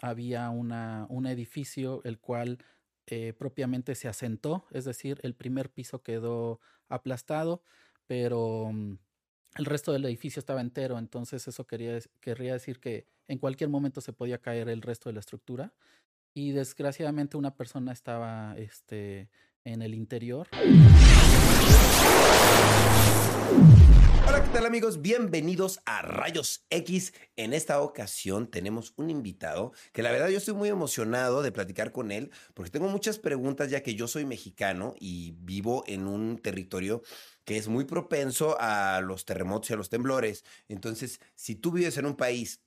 había una, un edificio el cual eh, propiamente se asentó, es decir, el primer piso quedó aplastado, pero mm, el resto del edificio estaba entero, entonces eso quería, querría decir que en cualquier momento se podía caer el resto de la estructura y desgraciadamente una persona estaba este, en el interior. Hola, ¿qué tal amigos? Bienvenidos a Rayos X. En esta ocasión tenemos un invitado que la verdad yo estoy muy emocionado de platicar con él porque tengo muchas preguntas ya que yo soy mexicano y vivo en un territorio que es muy propenso a los terremotos y a los temblores. Entonces, si tú vives en un país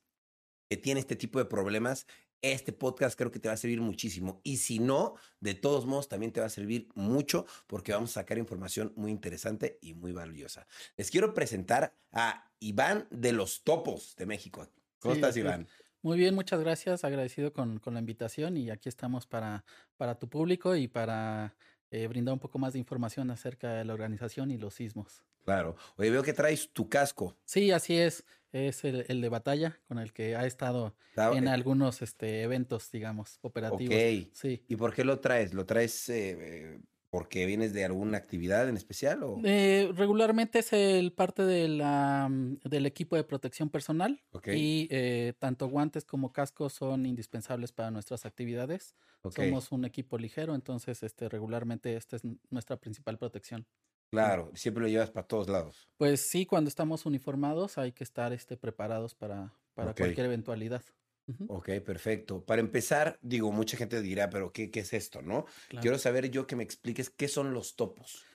que tiene este tipo de problemas, este podcast creo que te va a servir muchísimo. Y si no, de todos modos, también te va a servir mucho porque vamos a sacar información muy interesante y muy valiosa. Les quiero presentar a Iván de los Topos de México. ¿Cómo estás, Iván? Muy bien, muchas gracias. Agradecido con, con, la invitación y aquí estamos para, para tu público y para eh, brindar un poco más de información acerca de la organización y los sismos. Claro. Oye, veo que traes tu casco. Sí, así es. Es el, el de batalla con el que ha estado en algunos este, eventos, digamos, operativos. Ok. Sí. ¿Y por qué lo traes? ¿Lo traes eh, porque vienes de alguna actividad en especial? O? Eh, regularmente es el parte de la, mm, del equipo de protección personal. Y eh, tanto guantes como cascos son indispensables para nuestras actividades. Somos un equipo ligero, entonces este, regularmente esta es nuestra principal protección. Claro, siempre lo llevas para todos lados. Pues sí, cuando estamos uniformados hay que estar este, preparados para, para cualquier eventualidad. Ok, perfecto. Para empezar, digo, mucha gente dirá, pero ¿qué, qué es esto, no? Quiero saber yo que me expliques qué son los topos.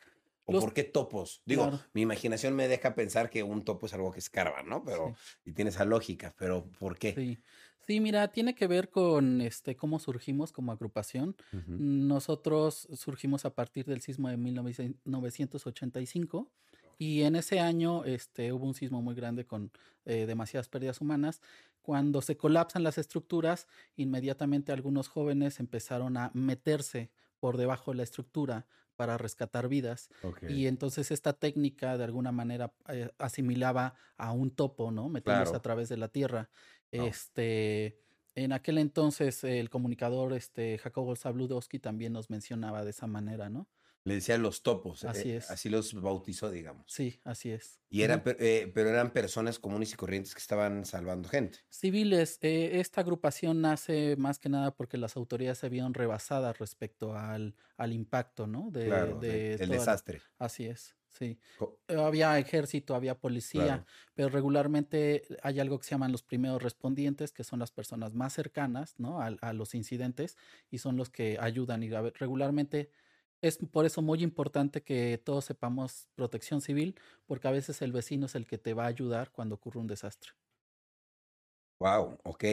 ¿O por qué topos? Digo, mi imaginación me deja pensar que un topo es algo que escarba, ¿no? Pero, y tiene esa lógica, pero ¿por qué? Sí. Sí, mira, tiene que ver con este cómo surgimos como agrupación. Nosotros surgimos a partir del sismo de 1985 y en ese año este, hubo un sismo muy grande con eh, demasiadas pérdidas humanas. Cuando se colapsan las estructuras, inmediatamente algunos jóvenes empezaron a meterse por debajo de la estructura para rescatar vidas. Y entonces esta técnica de alguna manera eh, asimilaba a un topo, ¿no? Metiéndose a través de la tierra. Este, en aquel entonces el comunicador este, Jacobo Zabludowski también nos mencionaba de esa manera, ¿no? Le decían los topos. Eh, así es. Así los bautizó, digamos. Sí, así es. Y eran, eh, pero eran personas comunes y corrientes que estaban salvando gente. Civiles. Eh, esta agrupación nace más que nada porque las autoridades se vieron rebasadas respecto al, al impacto, ¿no? De, claro, de, el desastre. Así es. Sí. Había ejército, había policía, pero regularmente hay algo que se llaman los primeros respondientes, que son las personas más cercanas ¿no? a, a los incidentes y son los que ayudan. Y regularmente es por eso muy importante que todos sepamos protección civil, porque a veces el vecino es el que te va a ayudar cuando ocurre un desastre. Wow, ok.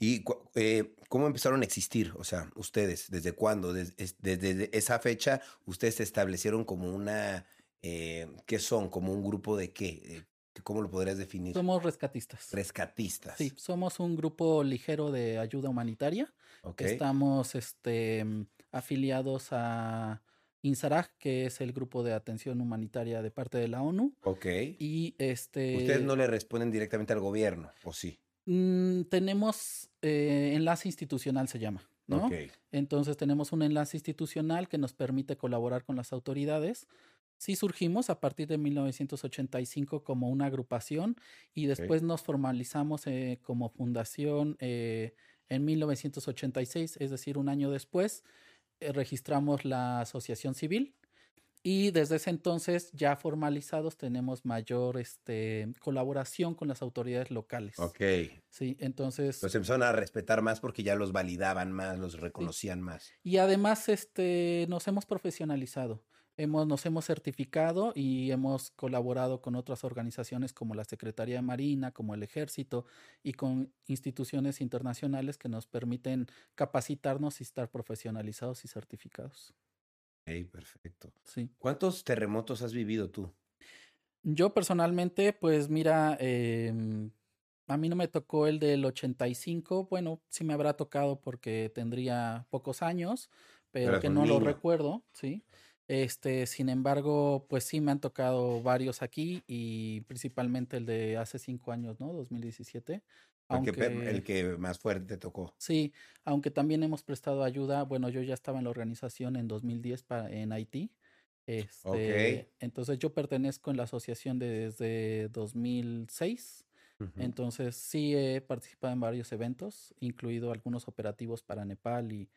¿Y eh, cómo empezaron a existir? O sea, ustedes, ¿desde cuándo? Desde, esa fecha, ustedes se establecieron como una eh, ¿qué son? ¿Como un grupo de qué? Eh, ¿Cómo lo podrías definir? Somos rescatistas. Rescatistas. Sí, somos un grupo ligero de ayuda humanitaria. Estamos este, afiliados a INSARAG, que es el grupo de atención humanitaria de parte de la ONU. Ok. Y este. Ustedes no le responden directamente al gobierno, ¿o sí? Mm, tenemos eh, enlace institucional, se llama. ¿no? Entonces tenemos un enlace institucional que nos permite colaborar con las autoridades Sí surgimos a partir de 1985 como una agrupación y después nos formalizamos eh, como fundación eh, en 1986, es decir, un año después, eh, registramos la asociación civil y desde ese entonces ya formalizados tenemos mayor este, colaboración con las autoridades locales. Ok. Sí, entonces... Los empezaron a respetar más porque ya los validaban más, los reconocían más. Y además este, nos hemos profesionalizado. Hemos, nos hemos certificado y hemos colaborado con otras organizaciones como la Secretaría de Marina, como el Ejército y con instituciones internacionales que nos permiten capacitarnos y estar profesionalizados y certificados. Ok, perfecto. Sí. ¿Cuántos terremotos has vivido tú? Yo personalmente, pues mira, eh, a mí no me tocó el del 85, bueno, sí me habrá tocado porque tendría pocos años, pero, que no lo recuerdo, ¿sí? Este, sin embargo, pues sí me han tocado varios aquí y principalmente el de hace cinco años, ¿no? 2017. Aunque, el que más fuerte tocó. Sí, aunque también hemos prestado ayuda. Bueno, yo ya estaba en la organización en 2010 para, en Haití. Este, Entonces yo pertenezco en la asociación desde 2006. Entonces sí he participado en varios eventos, incluido algunos operativos para Nepal y,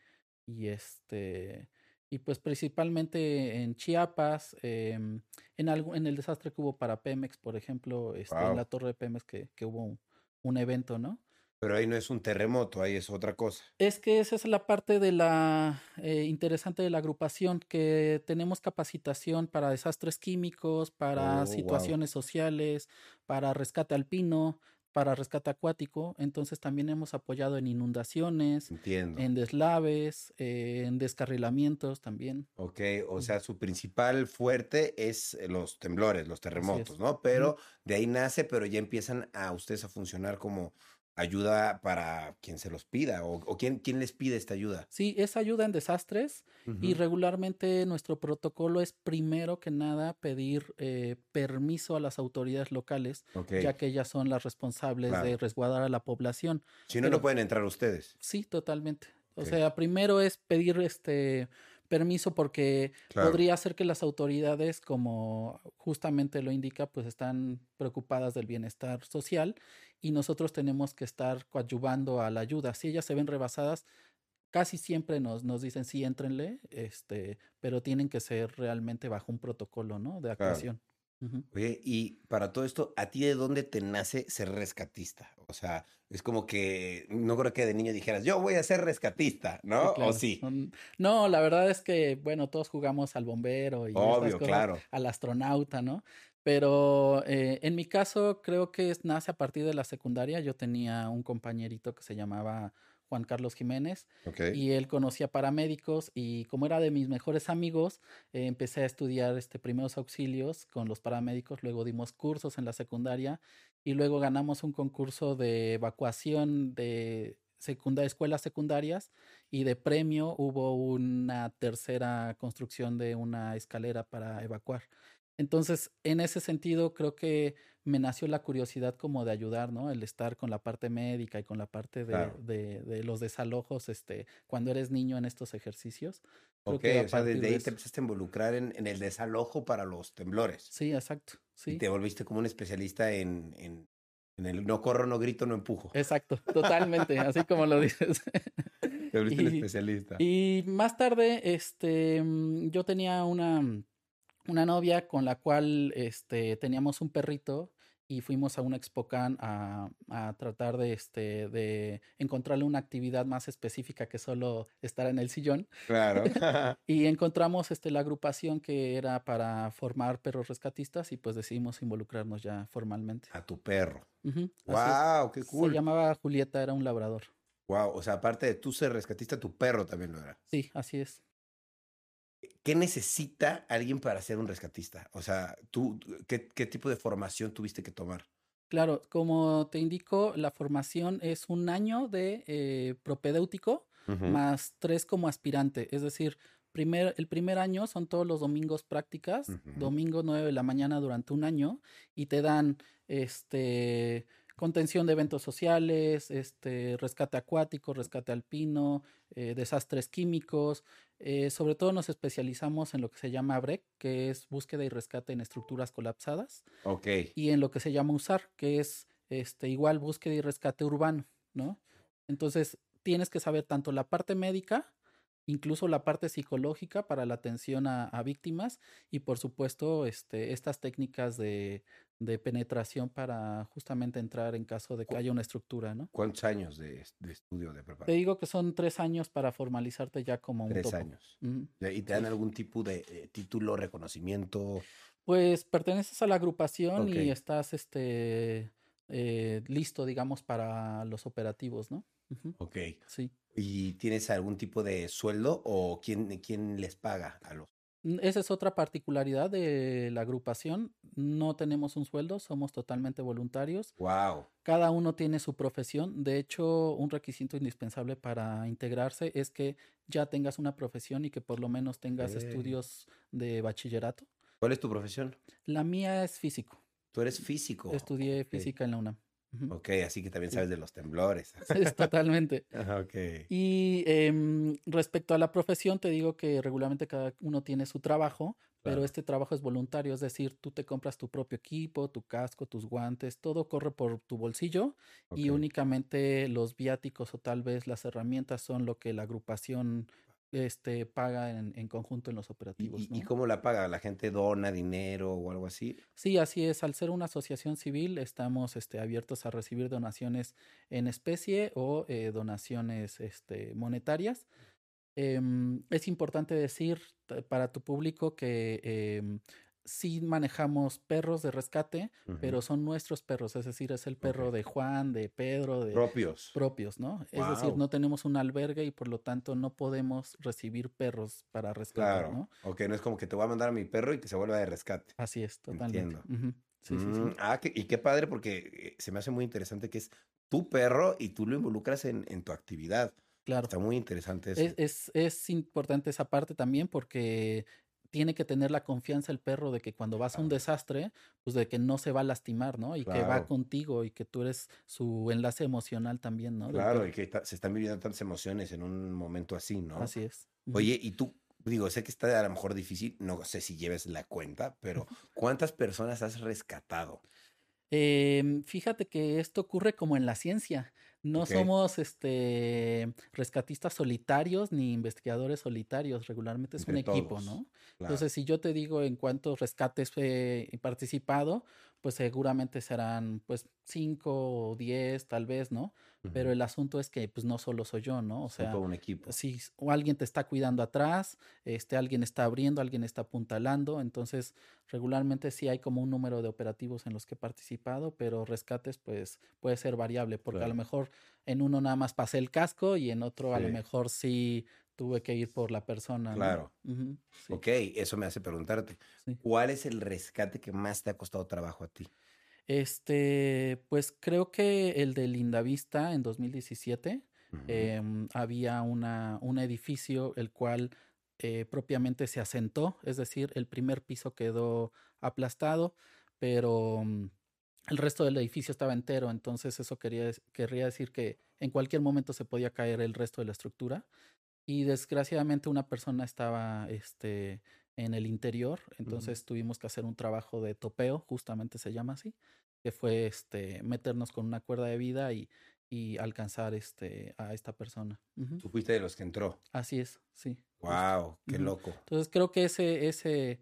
y este y pues principalmente en Chiapas, em, en algo, en el desastre que hubo para Pemex, por ejemplo, este, en la torre de Pemex que, que hubo un, evento, ¿no? Pero ahí no es un terremoto, ahí es otra cosa. Es que esa es la parte de la eh, interesante de la agrupación, que tenemos capacitación para desastres químicos, para oh, situaciones sociales, para rescate alpino, para rescate acuático, entonces también hemos apoyado en inundaciones, en deslaves, eh, en descarrilamientos también. Ok, o sea, su principal fuerte es los temblores, los terremotos, ¿no? Pero de ahí nace, pero ya empiezan a ustedes a funcionar como ayuda para quien se los pida o, o quién, quién, les pide esta ayuda. Sí, es ayuda en desastres y regularmente nuestro protocolo es primero que nada pedir eh, permiso a las autoridades locales, ya que ellas son las responsables de resguardar a la población. Si no, no pueden entrar ustedes. Sí, totalmente. O sea, primero es pedir este permiso porque podría ser que las autoridades, como justamente lo indica, pues están preocupadas del bienestar social y nosotros tenemos que estar coadyuvando a la ayuda. Si ellas se ven rebasadas, casi siempre nos, nos dicen sí, éntrenle, este, pero tienen que ser realmente bajo un protocolo, ¿no? De actuación. Oye, y para todo esto, ¿a ti de dónde te nace ser rescatista? O sea, es como que no creo que de niño dijeras, yo voy a ser rescatista, ¿no? ¿O sí? No, la verdad es que, bueno, todos jugamos al bombero y Obvio, claro. al astronauta, ¿no? Pero eh, en mi caso creo que nace a partir de la secundaria. Yo tenía un compañerito que se llamaba Juan Carlos Jiménez y él conocía paramédicos y como era de mis mejores amigos, eh, empecé a estudiar este, primeros auxilios con los paramédicos, luego dimos cursos en la secundaria y luego ganamos un concurso de evacuación de secundaria, escuelas secundarias y de premio hubo una tercera construcción de una escalera para evacuar. Entonces, en ese sentido, creo que me nació la curiosidad como de ayudar, ¿no? El estar con la parte médica y con la parte de, de, los desalojos, este, cuando eres niño en estos ejercicios. ok, o sea, desde ahí te empezaste a involucrar en, en, el desalojo para los temblores. Sí, exacto. Sí. Y te volviste como un especialista en, en, en el no corro, no grito, no empujo. Exacto, totalmente, así como lo dices. Te volviste un especialista. Y más tarde, este, mm, yo tenía una una novia con la cual este, teníamos un perrito y fuimos a un expocan a, a tratar de, este, de encontrarle una actividad más específica que solo estar en el sillón. Claro. y encontramos este, la agrupación que era para formar perros rescatistas y pues decidimos involucrarnos ya formalmente. A tu perro. Wow, qué cool. Se llamaba Julieta, era un labrador. Wow, o sea, aparte de tú ser rescatista, tu perro también lo era. Sí, así es. ¿Qué necesita alguien para ser un rescatista? O sea, ¿tú qué, tipo de formación tuviste que tomar? Claro, como te indico, la formación es un año de eh, propedéutico más tres como aspirante. Es decir, primer, el primer año son todos los domingos prácticas, domingo nueve de la mañana durante un año, y te dan este contención de eventos sociales, este, rescate acuático, rescate alpino, eh, desastres químicos. Eh, sobre todo nos especializamos en lo que se llama BREC, que es búsqueda y rescate en estructuras colapsadas. Ok. Y en lo que se llama USAR, que es este, igual búsqueda y rescate urbano, ¿no? Entonces, tienes que saber tanto la parte médica, incluso la parte psicológica para la atención a, a víctimas y por supuesto este, estas técnicas de, de penetración para justamente entrar en caso de que haya una estructura, ¿no? ¿Cuántos años de, estudio de preparación? Te digo que son tres años para formalizarte ya como un Tres años. ¿Y te dan algún tipo de eh, título, reconocimiento? Pues perteneces a la agrupación y estás este eh, listo, digamos, para los operativos, ¿no? Ok. Sí. ¿Y tienes algún tipo de sueldo o quién, quién les paga a los esa es otra particularidad de la agrupación. No tenemos un sueldo, somos totalmente voluntarios. Wow. Cada uno tiene su profesión. De hecho, un requisito indispensable para integrarse es que ya tengas una profesión y que por lo menos tengas estudios de bachillerato. ¿Cuál es tu profesión? La mía es físico. Tú eres físico. Estudié física en la UNAM. Ok, así que también sabes de los temblores. Sí, totalmente. ok. Y em, respecto a la profesión, te digo que regularmente cada uno tiene su trabajo, pero este trabajo es voluntario, es decir, tú te compras tu propio equipo, tu casco, tus guantes, todo corre por tu bolsillo y únicamente los viáticos o tal vez las herramientas son lo que la agrupación este, paga en, en conjunto en los operativos. ¿Y, cómo la paga? ¿La gente dona dinero o algo así? Sí, así es. Al ser una asociación civil, estamos este, abiertos a recibir donaciones en especie o eh, donaciones este, monetarias. Em, es importante decir para tu público que eh, sí manejamos perros de rescate, pero son nuestros perros, es decir, es el perro de Juan, de Pedro, de propios. Propios, ¿no? Es decir, no tenemos un albergue y por lo tanto no podemos recibir perros para rescate, claro. ¿no? Ok, no es como que te voy a mandar a mi perro y que se vuelva de rescate. Así es, totalmente. Entiendo. sí, sí, sí. Mm, ah, y qué padre porque eh, se me hace muy interesante que es tu perro y tú lo involucras en, en tu actividad. Claro. Está muy interesante eso. Es, es, es, importante esa parte también porque tiene que tener la confianza el perro de que cuando vas a un desastre, pues de que no se va a lastimar, ¿no? Y que va contigo y que tú eres su enlace emocional también, ¿no? Claro, y que se están viviendo tantas emociones en un momento así, ¿no? Así es. Oye, y tú, digo, sé que está a lo mejor difícil, no sé si lleves la cuenta, pero ¿cuántas personas has rescatado? Eh, fíjate que esto ocurre como en la ciencia. No somos este rescatistas solitarios ni investigadores solitarios, regularmente es un equipo, ¿no? Entonces, si yo te digo en cuántos rescates he participado, pues seguramente serán pues cinco o diez, tal vez, ¿no? Pero el asunto es que pues no solo soy yo, ¿no? O sea, todo un equipo. Si o alguien te está cuidando atrás, este, alguien está abriendo, alguien está apuntalando, entonces regularmente sí hay como un número de operativos en los que he participado, pero rescates pues puede ser variable, porque a lo mejor en uno nada más pasé el casco y en otro a lo mejor sí tuve que ir por la persona. Claro. Ok, eso me hace preguntarte, ¿cuál es el rescate que más te ha costado trabajo a ti? Este, pues creo que el de Lindavista en 2017 em, había una, un edificio el cual eh, propiamente se asentó, es decir, el primer piso quedó aplastado, pero mm, el resto del edificio estaba entero, entonces eso quería, querría decir que en cualquier momento se podía caer el resto de la estructura. Y desgraciadamente una persona estaba este, en el interior, entonces tuvimos que hacer un trabajo de topeo, justamente se llama así, que fue este, meternos con una cuerda de vida y, y alcanzar este, a esta persona. Tú fuiste de los que entró. Así es, sí. Wow, qué loco. Entonces creo que ese, ese,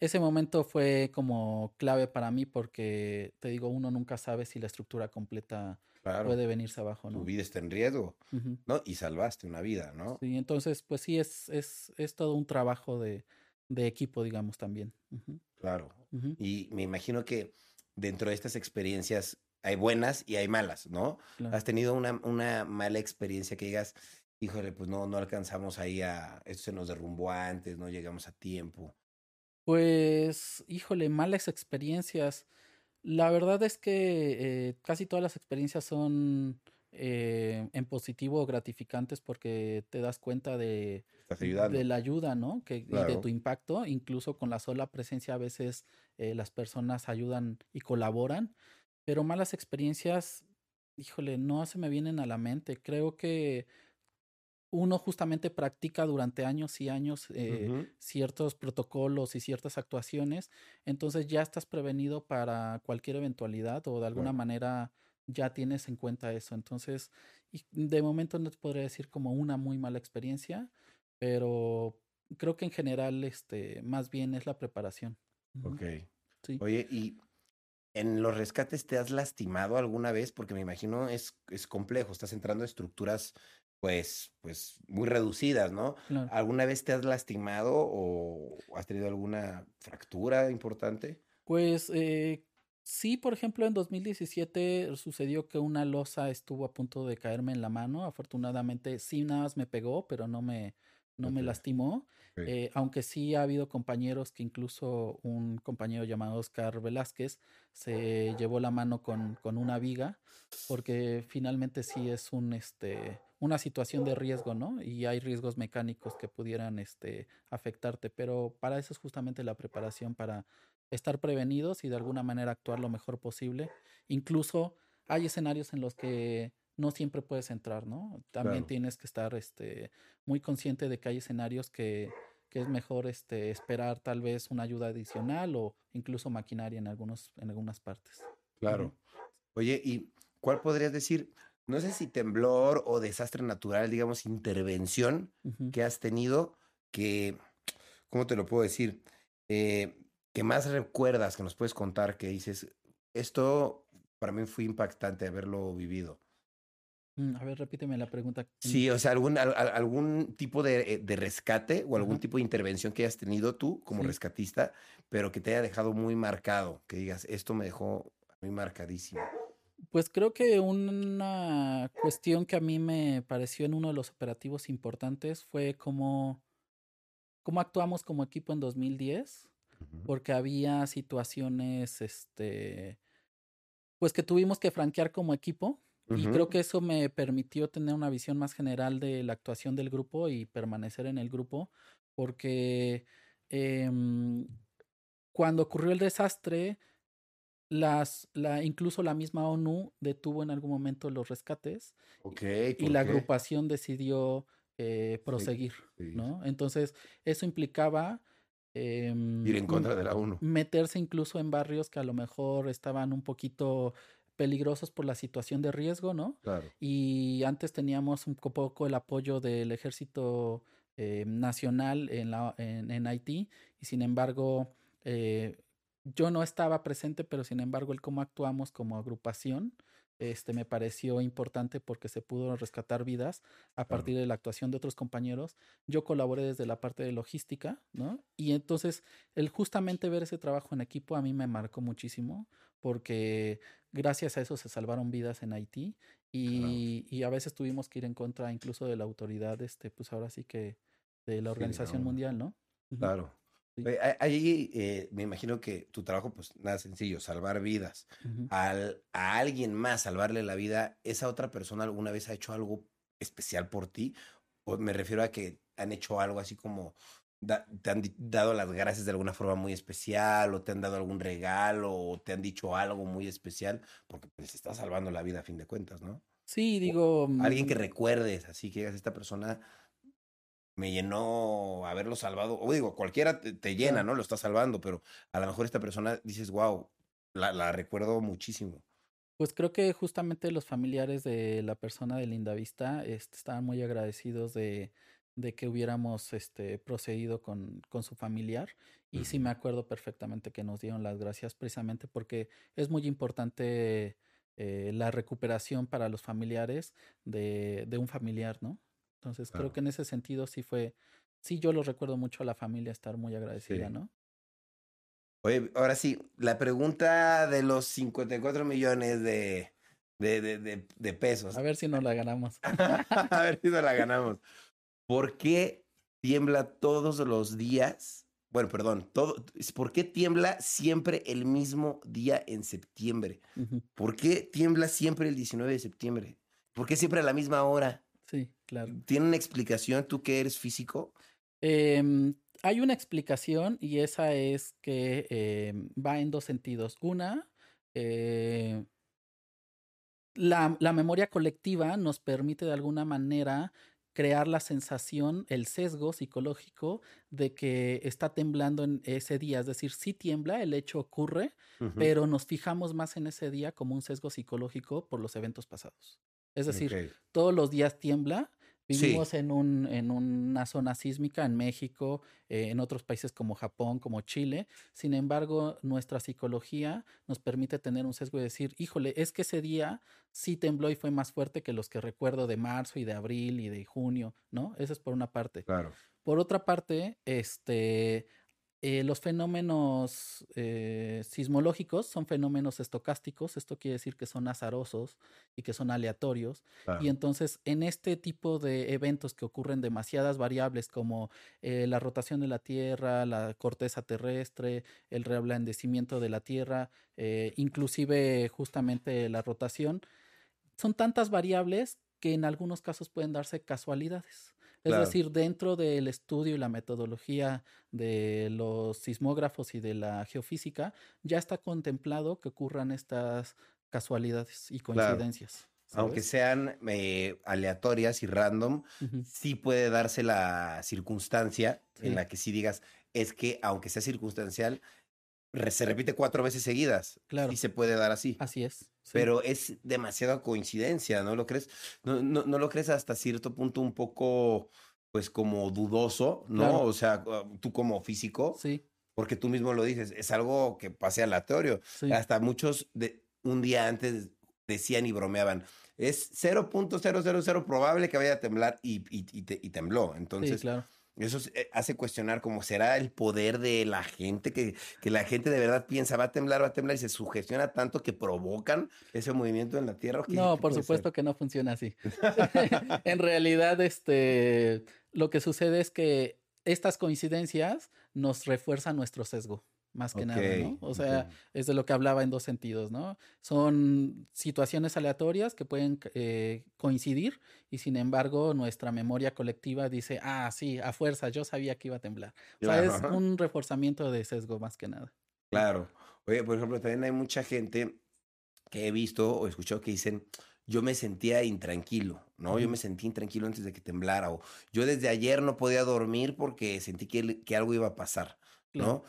ese momento fue como clave para mí porque, te digo, uno nunca sabe si la estructura completa puede venirse abajo, ¿no? Tu vida está en riesgo, ¿no? Y salvaste una vida, ¿no? Sí, entonces, pues sí, es, es, es todo un trabajo de, de equipo, digamos, también. Claro. Y me imagino que dentro de estas experiencias hay buenas y hay malas, ¿no? Has tenido una, una mala experiencia que digas, híjole, pues no, no alcanzamos ahí a, esto se nos derrumbó antes, no llegamos a tiempo. Pues, híjole, malas experiencias. La verdad es que eh, casi todas las experiencias son eh, en positivo gratificantes porque te das cuenta de, de la ayuda, ¿no? Que, Y de tu impacto. Incluso con la sola presencia a veces eh, las personas ayudan y colaboran. Pero malas experiencias, híjole, no se me vienen a la mente. Creo que uno justamente practica durante años y años eh, ciertos protocolos y ciertas actuaciones, entonces ya estás prevenido para cualquier eventualidad o de alguna manera ya tienes en cuenta eso. Entonces, de momento no te podría decir como una muy mala experiencia, pero creo que en general, este, más bien es la preparación. Ok. Sí. Oye, y en los rescates te has lastimado alguna vez, porque me imagino es, es complejo, estás entrando a estructuras pues, pues muy reducidas, ¿no? ¿Alguna vez te has lastimado o has tenido alguna fractura importante? Pues eh, sí, por ejemplo, en 2017 sucedió que una losa estuvo a punto de caerme en la mano. Afortunadamente, sí, nada más me pegó, pero no me, no me lastimó. Eh, aunque sí ha habido compañeros que incluso un compañero llamado Oscar Velázquez se llevó la mano con, con una viga, porque finalmente sí es un este una situación de riesgo, ¿no? Y hay riesgos mecánicos que pudieran este, afectarte, pero para eso es justamente la preparación, para estar prevenidos y de alguna manera actuar lo mejor posible. Incluso hay escenarios en los que no siempre puedes entrar, ¿no? También tienes que estar este, muy consciente de que hay escenarios que, que, es mejor este, esperar tal vez una ayuda adicional o incluso maquinaria en, algunos, en algunas partes. Claro. Oye, ¿y cuál podrías decir? No sé si temblor o desastre natural, digamos, intervención que has tenido que, ¿cómo te lo puedo decir? Eh, que más recuerdas, que nos puedes contar, que dices, esto para mí fue impactante haberlo vivido. Mm, a ver, repíteme la pregunta. Sí, o sea, algún, algún tipo de, de rescate o algún tipo de intervención que hayas tenido tú como rescatista, pero que te haya dejado muy marcado, que digas, esto me dejó muy marcadísimo. Pues creo que una cuestión que a mí me pareció en uno de los operativos importantes fue cómo, cómo actuamos como equipo en 2010, porque había situaciones, este, pues que tuvimos que franquear como equipo y creo que eso me permitió tener una visión más general de la actuación del grupo y permanecer en el grupo, porque em, cuando ocurrió el desastre, las, la, incluso la misma ONU detuvo en algún momento los rescates y la agrupación decidió eh, proseguir, ¿no? Entonces, eso implicaba... Em, Ir en contra de la ONU. Meterse incluso en barrios que a lo mejor estaban un poquito peligrosos por la situación de riesgo, ¿no? Claro. Y antes teníamos un poco el apoyo del ejército eh, nacional en, la, en, en, Haití y sin embargo eh, yo no estaba presente, pero sin embargo el cómo actuamos como agrupación este, me pareció importante porque se pudo rescatar vidas a partir de la actuación de otros compañeros. Yo colaboré desde la parte de logística, ¿no? Y entonces el justamente ver ese trabajo en equipo a mí me marcó muchísimo porque gracias a eso se salvaron vidas en Haití y, y, a veces tuvimos que ir en contra incluso de la autoridad, este, pues ahora sí que de la Organización Mundial, ¿no? Claro. Ahí eh, me imagino que tu trabajo, pues nada sencillo, salvar vidas. Al, a alguien más salvarle la vida, ¿esa otra persona alguna vez ha hecho algo especial por ti? O me refiero a que han hecho algo así como te han dado las gracias de alguna forma muy especial, o te han dado algún regalo, o te han dicho algo muy especial, porque pues está salvando la vida a fin de cuentas, ¿no? Sí, digo. alguien que mm recuerdes, así que esta persona me llenó haberlo salvado. O digo, cualquiera te, llena, ¿no? Lo está salvando, pero a lo mejor esta persona dices, wow, la, la, recuerdo muchísimo. Pues creo que justamente los familiares de la persona de Linda Vista este, estaban muy agradecidos de, de que hubiéramos este, procedido con, con su familiar. Y sí me acuerdo perfectamente que nos dieron las gracias precisamente porque es muy importante eh, la recuperación para los familiares de, de un familiar, ¿no? Entonces creo que en ese sentido sí fue, sí yo lo recuerdo mucho a la familia estar muy agradecida, ¿no? Oye, ahora sí, la pregunta de los 54 millones de, de, de, de, pesos. A ver si nos la ganamos. a ver si nos la ganamos. ¿Por qué tiembla todos los días? Bueno, perdón, todo, ¿por qué tiembla siempre el mismo día en septiembre? ¿Por qué tiembla siempre el 19 de septiembre? ¿Por qué siempre a la misma hora? Sí, claro. ¿Tiene una explicación tú que eres físico? Eh, hay una explicación y esa es que eh, va en dos sentidos. Una, eh, la, la, memoria colectiva nos permite de alguna manera crear la sensación, el sesgo psicológico de que está temblando en ese día. Es decir, sí tiembla, el hecho ocurre, uh -huh. pero nos fijamos más en ese día como un sesgo psicológico por los eventos pasados. Es decir, okay. todos los días tiembla. Vivimos sí. en, un, en una zona sísmica en México, eh, en otros países como Japón, como Chile. Sin embargo, nuestra psicología nos permite tener un sesgo y decir, híjole, es que ese día sí tembló y fue más fuerte que los que recuerdo de marzo y de abril y de junio, ¿no? Eso es por una parte. Claro. Por otra parte, este, eh, los fenómenos eh, sismológicos son fenómenos estocásticos, esto quiere decir que son azarosos y que son aleatorios. Y entonces en este tipo de eventos que ocurren demasiadas variables como eh, la rotación de la Tierra, la corteza terrestre, el reablandecimiento de la Tierra, eh, inclusive justamente la rotación, son tantas variables que en algunos casos pueden darse casualidades. Es decir, dentro del estudio y la metodología de los sismógrafos y de la geofísica, ya está contemplado que ocurran estas casualidades y coincidencias. Aunque sean eh, aleatorias y random, sí puede darse la circunstancia en la que sí digas, es que aunque sea circunstancial, se repite cuatro veces seguidas. Claro. Y se puede dar así. Así es. Pero es demasiada coincidencia, ¿no lo crees? No, no, no, lo crees hasta cierto punto un poco, pues como dudoso, ¿no? O sea, ah, tú como físico. Sí. Porque tú mismo lo dices, es algo que pase aleatorio. Hasta muchos de un día antes decían y bromeaban, es 0.000 probable que vaya a temblar y, y, tembló. Entonces, eso eh, hace cuestionar cómo será el poder de la gente, que, que, la gente de verdad piensa, va a temblar, va a temblar y se sugestiona tanto que provocan ese movimiento en la Tierra. no, por supuesto que no funciona así. en realidad, este, lo que sucede es que estas coincidencias nos refuerzan nuestro sesgo más que nada, ¿no? O sea, es de lo que hablaba en dos sentidos, ¿no? Son situaciones aleatorias que pueden eh, coincidir y sin embargo nuestra memoria colectiva dice, ah, sí, a fuerza, yo sabía que iba a temblar. O sea, es un reforzamiento de sesgo más que nada. Claro. Oye, por ejemplo, también hay mucha gente que he visto o escuchado que dicen, yo me sentía intranquilo, ¿no? Yo me sentí intranquilo antes de que temblara, o yo desde ayer no podía dormir porque sentí que, que algo iba a pasar, ¿no?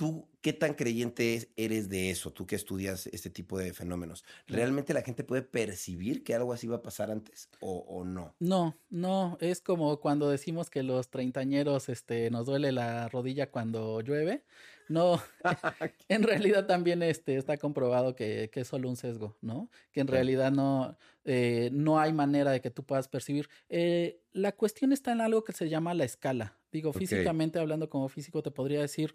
¿Tú qué tan creyente eres de eso, tú que estudias este tipo de fenómenos? ¿Realmente la gente puede percibir que algo así va a pasar antes o, no? No, no, es como cuando decimos que los treintañeros este, nos duele la rodilla cuando llueve. No, en realidad también este, está comprobado que, es solo un sesgo, ¿no? Que en realidad no, eh, no hay manera de que tú puedas percibir. Eh, la cuestión está en algo que se llama la escala. Digo, físicamente hablando como físico, te podría decir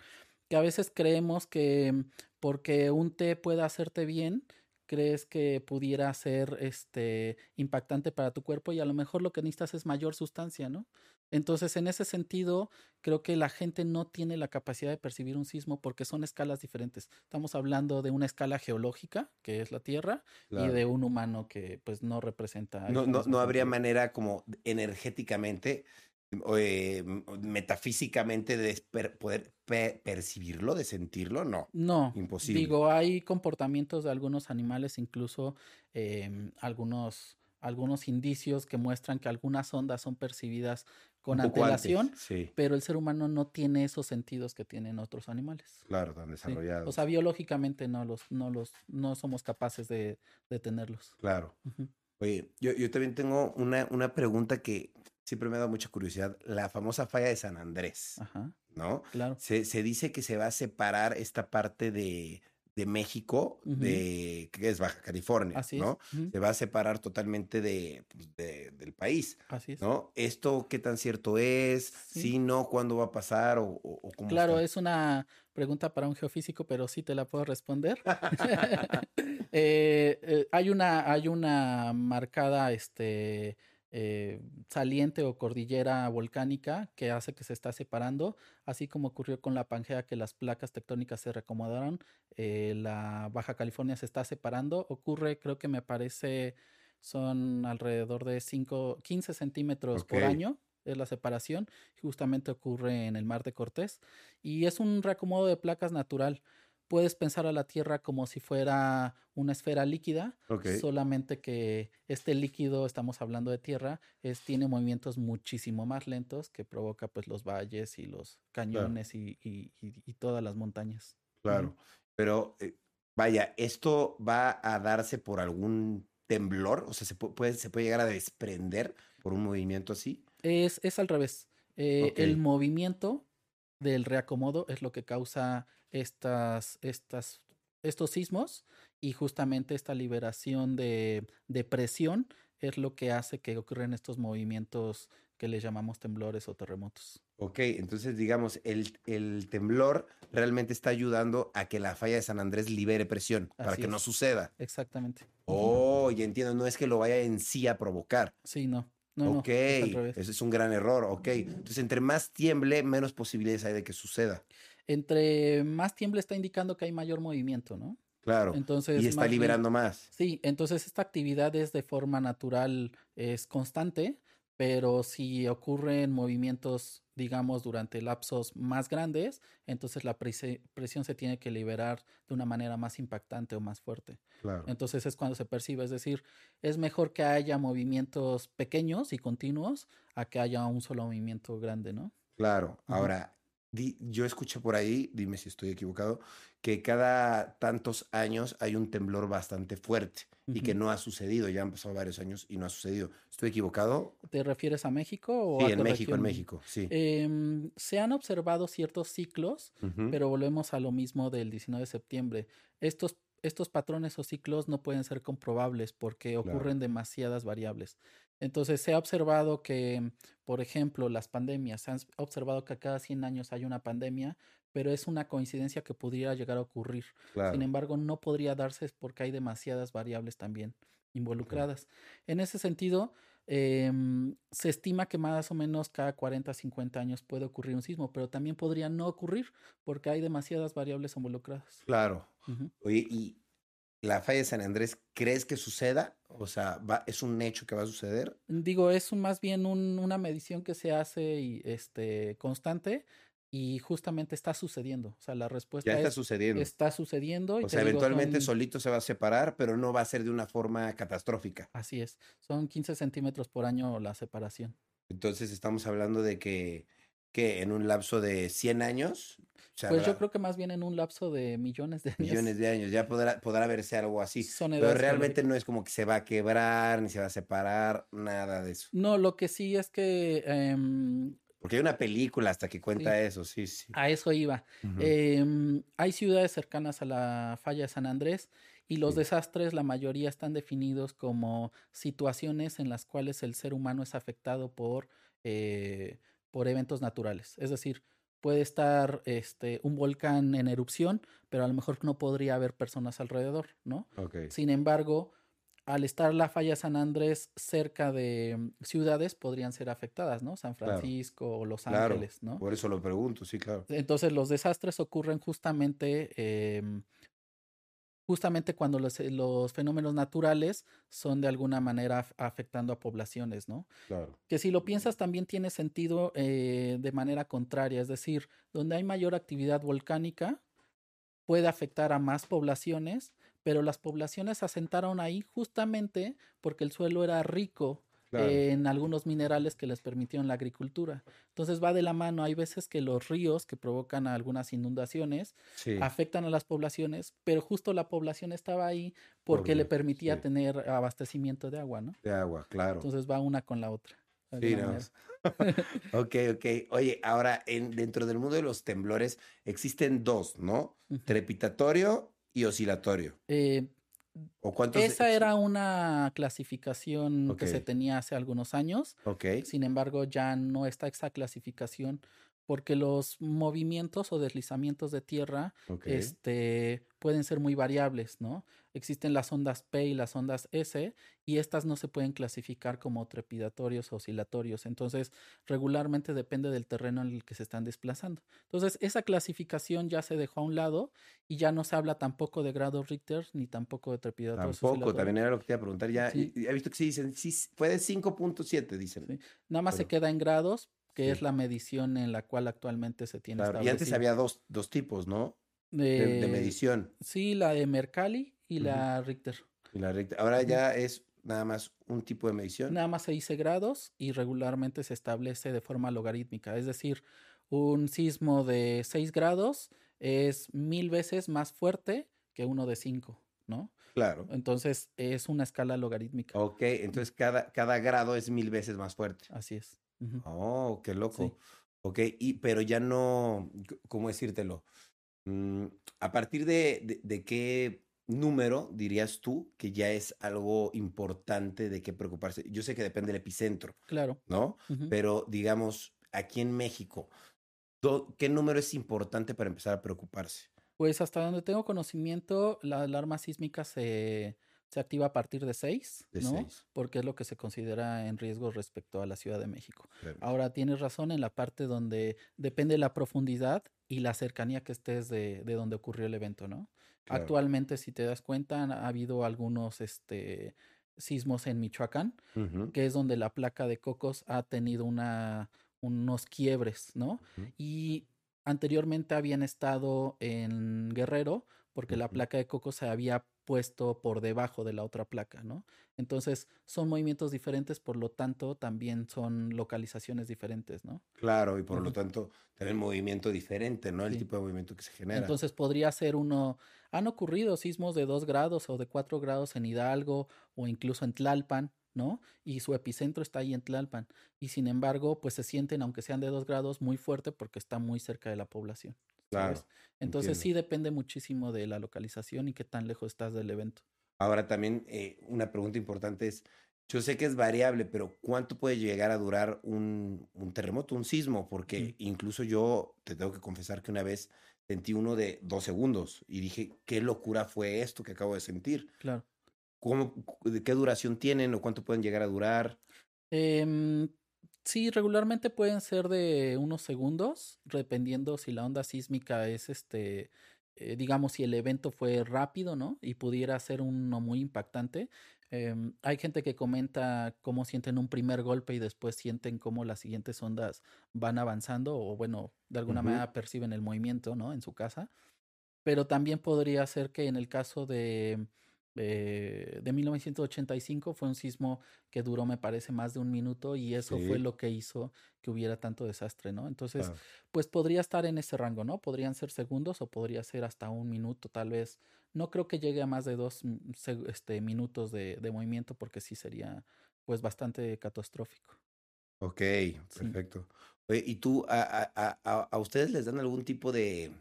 que a veces creemos que mm, porque un té pueda hacerte bien, crees que pudiera ser este impactante para tu cuerpo y a lo mejor lo que necesitas es mayor sustancia, ¿no? Entonces, en ese sentido, creo que la gente no tiene la capacidad de percibir un sismo porque son escalas diferentes. Estamos hablando de una escala geológica, que es la Tierra, y de un humano que pues no representa. No, no, no habría manera como energéticamente eh, metafísicamente de poder percibirlo, de sentirlo, no. No. Imposible. Digo, hay comportamientos de algunos animales, incluso em, algunos, algunos indicios que muestran que algunas ondas son percibidas con antelación, pero el ser humano no tiene esos sentidos que tienen otros animales. Claro, tan desarrollados. O sea, biológicamente no los, no los, no somos capaces de, de tenerlos. Claro. Oye, yo, yo, también tengo una, una pregunta que siempre me ha dado mucha curiosidad, la famosa falla de San Andrés, Ajá, ¿no? Claro. Se, dice que se va a separar esta parte de, de México, de que es Baja California, Así ¿no? Se va a separar totalmente pues, de, del país, Así es. ¿no? ¿Esto qué tan cierto es? Sí, no, ¿cuándo va a pasar o, cómo Claro, es una pregunta para un geofísico, pero sí te la puedo responder. Eh, eh, hay una, hay una marcada, este eh, saliente o cordillera volcánica que hace que se está separando, así como ocurrió con la Pangea que las placas tectónicas se reacomodaron, eh, la Baja California se está separando, ocurre creo que me parece son alrededor de 5, 15 centímetros por año es la separación, justamente ocurre en el Mar de Cortés y es un reacomodo de placas natural puedes pensar a la Tierra como si fuera una esfera líquida, solamente que este líquido, estamos hablando de Tierra, es, tiene movimientos muchísimo más lentos que provoca pues los valles y los cañones y, todas las montañas. Claro, pero eh, vaya, ¿esto va a darse por algún temblor? O sea, ¿se puede, se puede llegar a desprender por un movimiento así? Es, es al revés. Eh, el movimiento del reacomodo es lo que causa estas, estas, estos sismos y justamente esta liberación de, de presión es lo que hace que ocurran estos movimientos que le llamamos temblores o terremotos. Ok, entonces digamos, el, el, temblor realmente está ayudando a que la falla de San Andrés libere presión para que no suceda. Exactamente. Oh, y entiendo, no es que lo vaya en sí a provocar. Sí, no. No, ok, ese es un gran error, ok. Entonces, entre más tiemble, menos posibilidades hay de que suceda entre más tiemble está indicando que hay mayor movimiento, ¿no? Claro. Entonces, y está liberando más. Sí, entonces esta actividad es de forma natural, es constante, pero si ocurren movimientos, digamos, durante lapsos más grandes, entonces la presión se tiene que liberar de una manera más impactante o más fuerte. Entonces es cuando se percibe, es decir, es mejor que haya movimientos pequeños y continuos a que haya un solo movimiento grande, ¿no? Claro. Ahora, yo escuché por ahí, dime si estoy equivocado, que cada tantos años hay un temblor bastante fuerte y que no ha sucedido. Ya han pasado varios años y no ha sucedido. ¿Estoy equivocado? ¿Te refieres a México? O sí, en México, en México, sí. Em, se han observado ciertos ciclos, pero volvemos a lo mismo del 19 de septiembre. Estos estos patrones o ciclos no pueden ser comprobables porque ocurren demasiadas variables. Entonces se ha observado que, por ejemplo, las pandemias, se han observado que cada 100 años hay una pandemia, pero es una coincidencia que podría llegar a ocurrir. Sin embargo, no podría darse porque hay demasiadas variables también involucradas. En ese sentido, em, se estima que más o menos cada 40, 50 años puede ocurrir un sismo, pero también podría no ocurrir porque hay demasiadas variables involucradas. Claro. Oye, y la falla de San Andrés, ¿crees que suceda? O sea, ¿es un hecho que va a suceder? Digo, es más bien una medición que se hace y, este, constante y justamente está sucediendo. O sea, la respuesta ya está sucediendo. Está sucediendo. o sea, eventualmente solito se va a separar, pero no va a ser de una forma catastrófica. Así es. Son 15 centímetros por año la separación. Entonces estamos hablando de que, que en un lapso de 100 años pues yo creo que más bien en un lapso de millones de años. Millones de años, ya podrá, podrá verse algo así. pero realmente no es como que se va a quebrar, ni se va a separar, nada de eso. No, lo que sí es que... Em, porque hay una película hasta que cuenta eso, sí, sí. A eso iba. Em, hay ciudades cercanas a la falla de San Andrés y los desastres, la mayoría están definidos como situaciones en las cuales el ser humano es afectado por, eh, por eventos naturales. Es decir, puede estar este, un volcán en erupción, pero a lo mejor no podría haber personas alrededor, ¿no? Sin embargo, al estar la falla San Andrés cerca de mm, ciudades, podrían ser afectadas, ¿no? San Francisco o Los Ángeles, ¿no? Por eso lo pregunto, sí, claro. Entonces, los desastres ocurren justamente eh, justamente cuando los, eh, los, fenómenos naturales son de alguna manera afectando a poblaciones, ¿no? Claro. Que si lo piensas también tiene sentido eh, de manera contraria, es decir, donde hay mayor actividad volcánica puede afectar a más poblaciones, pero las poblaciones se asentaron ahí justamente porque el suelo era rico en algunos minerales que les permitieron la agricultura. Entonces va de la mano, hay veces que los ríos que provocan algunas inundaciones afectan a las poblaciones, pero justo la población estaba ahí porque le permitía tener abastecimiento de agua, ¿no? De agua, claro. Entonces va una con la otra. Sí, no. ok, ok. Oye, ahora en, dentro del mundo de los temblores existen dos, ¿no? Trepitatorio y oscilatorio. Eh, esa era una clasificación que se tenía hace algunos años. Sin embargo, ya no está esa clasificación porque los movimientos o deslizamientos de tierra este, pueden ser muy variables, ¿no? Existen las ondas P y las ondas S y estas no se pueden clasificar como trepidatorios o oscilatorios. Entonces, regularmente depende del terreno en el que se están desplazando. Entonces, esa clasificación ya se dejó a un lado y ya no se habla tampoco de grados Richter ni tampoco de trepidatorios. Tampoco, también era lo que te iba a preguntar. Ya he visto que sí dicen, sí, fue de 5.7, dicen. Nada más se queda en grados, que es la medición en la cual actualmente se tiene claro, Y antes había dos, dos tipos, ¿no? De, medición. Sí, la de Mercalli y la Richter. Y la Richter. Ahora ya es nada más un tipo de medición. Nada más se dice grados y regularmente se establece de forma logarítmica. Es decir, un sismo de 6 grados es mil veces más fuerte que uno de 5, ¿no? Claro. Entonces es una escala logarítmica. Ok, entonces cada, cada grado es mil veces más fuerte. Así es. Oh, qué loco. Ok, y, pero ya no, ¿cómo decírtelo? Mm, ¿A partir de, de, qué número dirías tú que ya es algo importante de qué preocuparse? Yo sé que depende del epicentro. Claro. ¿No? Pero digamos, aquí en México, ¿qué número es importante para empezar a preocuparse? Pues hasta donde tengo conocimiento, la alarma sísmica se se activa a partir de 6, ¿no? Porque es lo que se considera en riesgo respecto a la Ciudad de México. Ahora tienes razón en la parte donde depende la profundidad y la cercanía que estés de, de donde ocurrió el evento, ¿no? Actualmente, si te das cuenta, ha habido algunos este, sismos en Michoacán, que es donde la placa de Cocos ha tenido una, unos quiebres, ¿no? Y anteriormente habían estado en Guerrero porque la placa de Cocos se había puesto por debajo de la otra placa, ¿no? Entonces son movimientos diferentes, por lo tanto también son localizaciones diferentes, ¿no? Claro, y por lo tanto tienen movimiento diferente, ¿no? El tipo de movimiento que se genera. Entonces podría ser uno, han ocurrido sismos de dos grados o de cuatro grados en Hidalgo o incluso en Tlalpan, ¿no? Y su epicentro está ahí en Tlalpan. Y sin embargo, pues se sienten, aunque sean de dos grados, muy fuerte porque está muy cerca de la población. Claro. Entonces sí depende muchísimo de la localización y qué tan lejos estás del evento. Ahora también eh, una pregunta importante es, yo sé que es variable, pero ¿cuánto puede llegar a durar un, terremoto, un sismo? Porque incluso yo te tengo que confesar que una vez sentí uno de dos segundos y dije, ¿qué locura fue esto que acabo de sentir? Claro. ¿Cómo, ¿De qué duración tienen o cuánto pueden llegar a durar? Eh, Sí, regularmente pueden ser de unos segundos, dependiendo si la onda sísmica es este, eh, digamos, si el evento fue rápido, ¿no? Y pudiera ser uno muy impactante. Em, hay gente que comenta cómo sienten un primer golpe y después sienten cómo las siguientes ondas van avanzando o, bueno, de alguna manera perciben el movimiento, ¿no? En su casa. Pero también podría ser que en el caso de eh, de 1985 fue un sismo que duró, me parece, más de un minuto y eso fue lo que hizo que hubiera tanto desastre, ¿no? Entonces, pues podría estar en ese rango, ¿no? Podrían ser segundos o podría ser hasta un minuto, tal vez. No creo que llegue a más de dos mm, este, minutos de, movimiento porque sí sería, pues, bastante catastrófico. Ok, perfecto. ¿Y tú, a ustedes les dan algún tipo de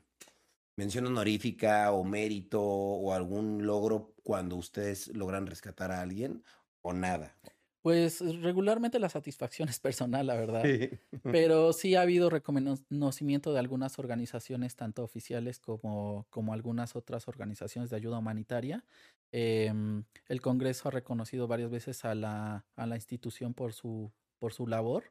mención honorífica o mérito o algún logro cuando ustedes logran rescatar a alguien o nada? Pues regularmente la satisfacción es personal, la verdad. Pero sí ha habido reconocimiento de algunas organizaciones, tanto oficiales como, como algunas otras organizaciones de ayuda humanitaria. Em, el Congreso ha reconocido varias veces a la, a la institución por su por su labor.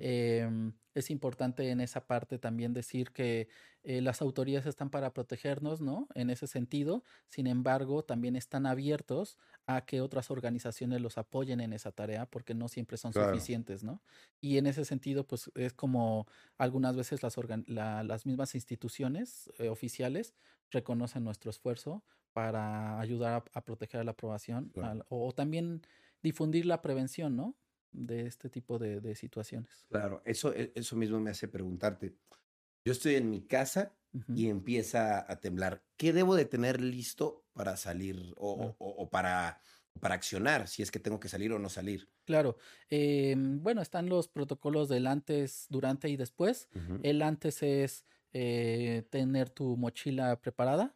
Em, es importante en esa parte también decir que eh, las autoridades están para protegernos, ¿no? En ese sentido. Sin embargo, también están abiertos a que otras organizaciones los apoyen en esa tarea porque no siempre son suficientes, ¿no? Y en ese sentido, pues es como algunas veces las, las mismas instituciones eh, oficiales reconocen nuestro esfuerzo para ayudar a, proteger a la aprobación o también difundir la prevención, ¿no? De este tipo de, situaciones. Claro, eso, e, eso mismo me hace preguntarte. Yo estoy en mi casa y empieza a temblar. ¿Qué debo de tener listo para salir o, para, para accionar si es que tengo que salir o no salir? Claro. Em, bueno, están los protocolos del antes, durante y después. El antes es eh, tener tu mochila preparada,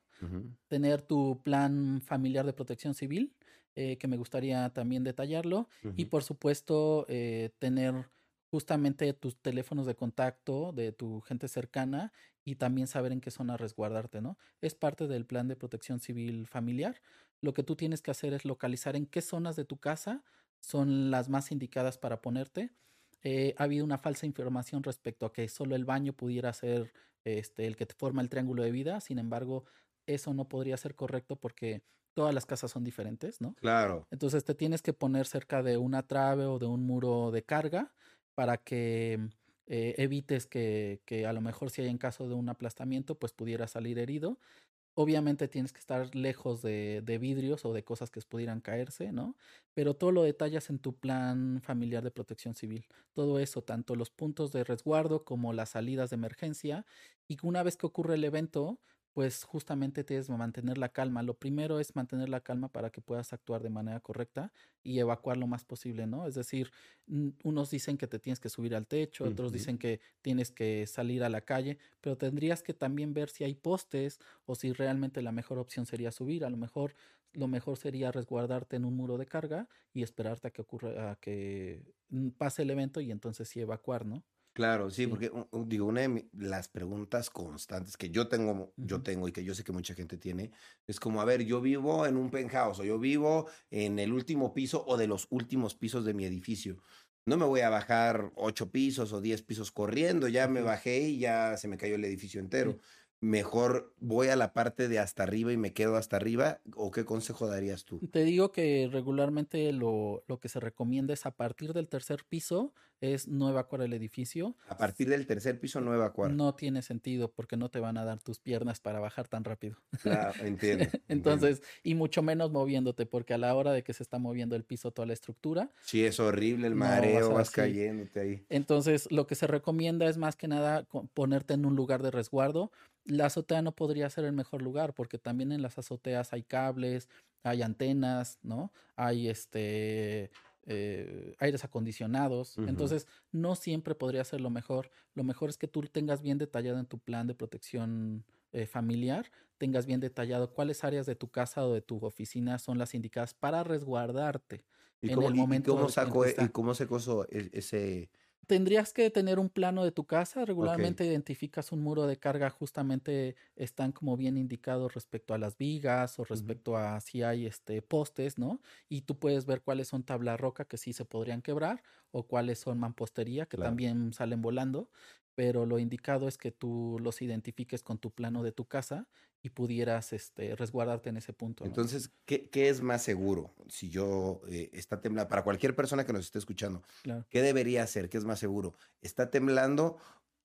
tener tu plan familiar de protección civil, eh, que me gustaría también detallarlo. Y por supuesto, eh, tener justamente tus teléfonos de contacto de tu gente cercana y también saber en qué zona resguardarte, ¿no? Es parte del plan de protección civil familiar. Lo que tú tienes que hacer es localizar en qué zonas de tu casa son las más indicadas para ponerte. Eh, ha habido una falsa información respecto a que solo el baño pudiera ser este, el que te forma el triángulo de vida. Sin embargo, eso no podría ser correcto porque todas las casas son diferentes, ¿no? Claro. Entonces te tienes que poner cerca de una trave o de un muro de carga para que eh, evites que, que, a lo mejor si hay en caso de un aplastamiento, pues pudiera salir herido. Obviamente tienes que estar lejos de, de, vidrios o de cosas que pudieran caerse, ¿no? Pero todo lo detallas en tu plan familiar de protección civil. Todo eso, tanto los puntos de resguardo como las salidas de emergencia. Y una vez que ocurre el evento, pues justamente tienes que mantener la calma. Lo primero es mantener la calma para que puedas actuar de manera correcta y evacuar lo más posible, ¿no? Es decir, unos dicen que te tienes que subir al techo, otros dicen que tienes que salir a la calle, pero tendrías que también ver si hay postes o si realmente la mejor opción sería subir. A lo mejor lo mejor sería resguardarte en un muro de carga y esperarte a que ocurra, a que pase el evento y entonces sí evacuar, ¿no? Claro, sí, porque digo, una de las preguntas constantes que yo tengo, yo tengo y que yo sé que mucha gente tiene, es como, a ver, yo vivo en un penthouse o yo vivo en el último piso o de los últimos pisos de mi edificio. No me voy a bajar ocho pisos o diez pisos corriendo, ya me bajé y ya se me cayó el edificio entero. Mejor voy a la parte de hasta arriba y me quedo hasta arriba? ¿O qué consejo darías tú? Te digo que regularmente lo, lo que se recomienda es a partir del tercer piso es no evacuar el edificio. A partir del tercer piso no evacuar. No tiene sentido porque no te van a dar tus piernas para bajar tan rápido. Claro, entiendo. Entonces, y mucho menos moviéndote porque a la hora de que se está moviendo el piso toda la estructura. Sí, es horrible el mareo, vas, cayéndote ahí. Entonces, lo que se recomienda es más que nada ponerte en un lugar de resguardo. La azotea no podría ser el mejor lugar porque también en las azoteas hay cables, hay antenas, ¿no? Hay este eh, aires acondicionados. Entonces, no siempre podría ser lo mejor. Lo mejor es que tú tengas bien detallado en tu plan de protección eh, familiar, tengas bien detallado cuáles áreas de tu casa o de tu oficina son las indicadas para resguardarte. ¿Y en el momento cómo, e, ¿y cómo se coso e, ese, tendrías que tener un plano de tu casa. Regularmente identificas un muro de carga, justamente están como bien indicados respecto a las vigas o respecto a si hay este postes, ¿no? Y tú puedes ver cuáles son tabla roca que sí se podrían quebrar o cuáles son mampostería que también salen volando pero lo indicado es que tú los identifiques con tu plano de tu casa y pudieras este, resguardarte en ese punto. Entonces, ¿qué, es más seguro? Si yo eh, está temblando, para cualquier persona que nos esté escuchando, ¿qué debería hacer? ¿Qué es más seguro? ¿Está temblando?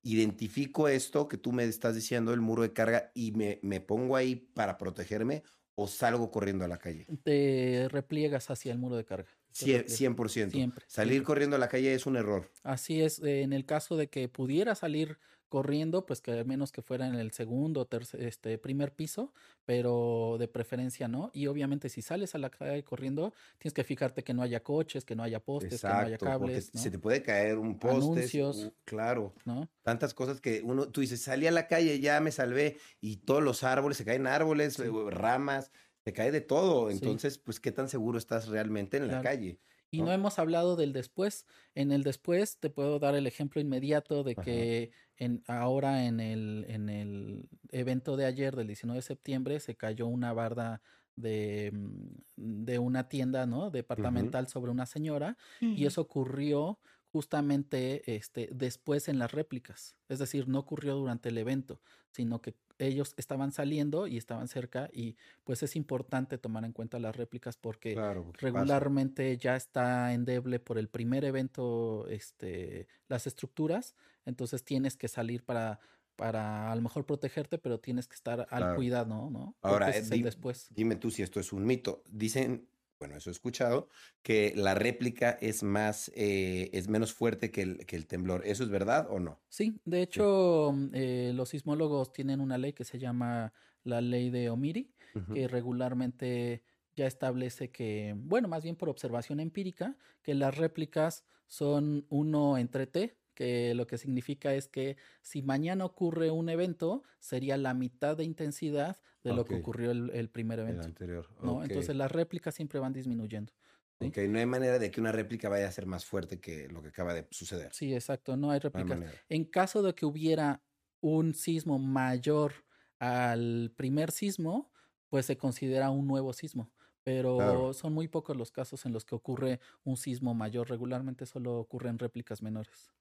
Identifico esto que tú me estás diciendo, el muro de carga, y me, me pongo ahí para protegerme o salgo corriendo a la calle? Te repliegas hacia el muro de carga. 100%. Siempre. Salir corriendo a la calle es un error. Así es. Eh, en el caso de que pudiera salir corriendo, pues que al menos que fuera en el segundo o tercer, este, primer piso, pero de preferencia no. Y obviamente si sales a la calle corriendo, tienes que fijarte que no haya coches, que no haya postes, que no haya cables. Se te puede caer un poste. Anuncios. claro. ¿no? Tantas cosas que uno, tú dices, salí a la calle, ya me salvé, y todos los árboles, se caen árboles, eh, ramas, te cae de todo. Entonces, pues, ¿qué tan seguro estás realmente en la calle? Y ¿no? hemos hablado del después. En el después te puedo dar el ejemplo inmediato de que en, ahora en el, en el evento de ayer del 19 de septiembre se cayó una barda de, mm, de una tienda, ¿no? Departamental sobre una señora y eso ocurrió justamente este, después en las réplicas. Es decir, no ocurrió durante el evento, sino que ellos estaban saliendo y estaban cerca y pues es importante tomar en cuenta las réplicas porque regularmente ya está endeble por el primer evento este, las estructuras, entonces tienes que salir para para a lo mejor protegerte, pero tienes que estar al cuidado, ¿no? Ahora, es después. dime tú si esto es un mito. Dicen bueno, eso he escuchado, que la réplica es más, eh, es menos fuerte que el, que el, temblor. ¿Eso es verdad o no? Sí, de hecho, mm, eh, los sismólogos tienen una ley que se llama la ley de Omiri, que regularmente ya establece que, bueno, más bien por observación empírica, que las réplicas son uno entre T, que lo que significa es que si mañana ocurre un evento, sería la mitad de intensidad de lo que ocurrió el, primer evento. El anterior. ¿no? Entonces las réplicas siempre van disminuyendo. Ok, no hay manera de que una réplica vaya a ser más fuerte que lo que acaba de suceder. Sí, exacto, no hay réplicas. en caso de que hubiera un sismo mayor al primer sismo, pues se considera un nuevo sismo pero son muy pocos los casos en los que ocurre un sismo mayor. Regularmente solo ocurren réplicas menores.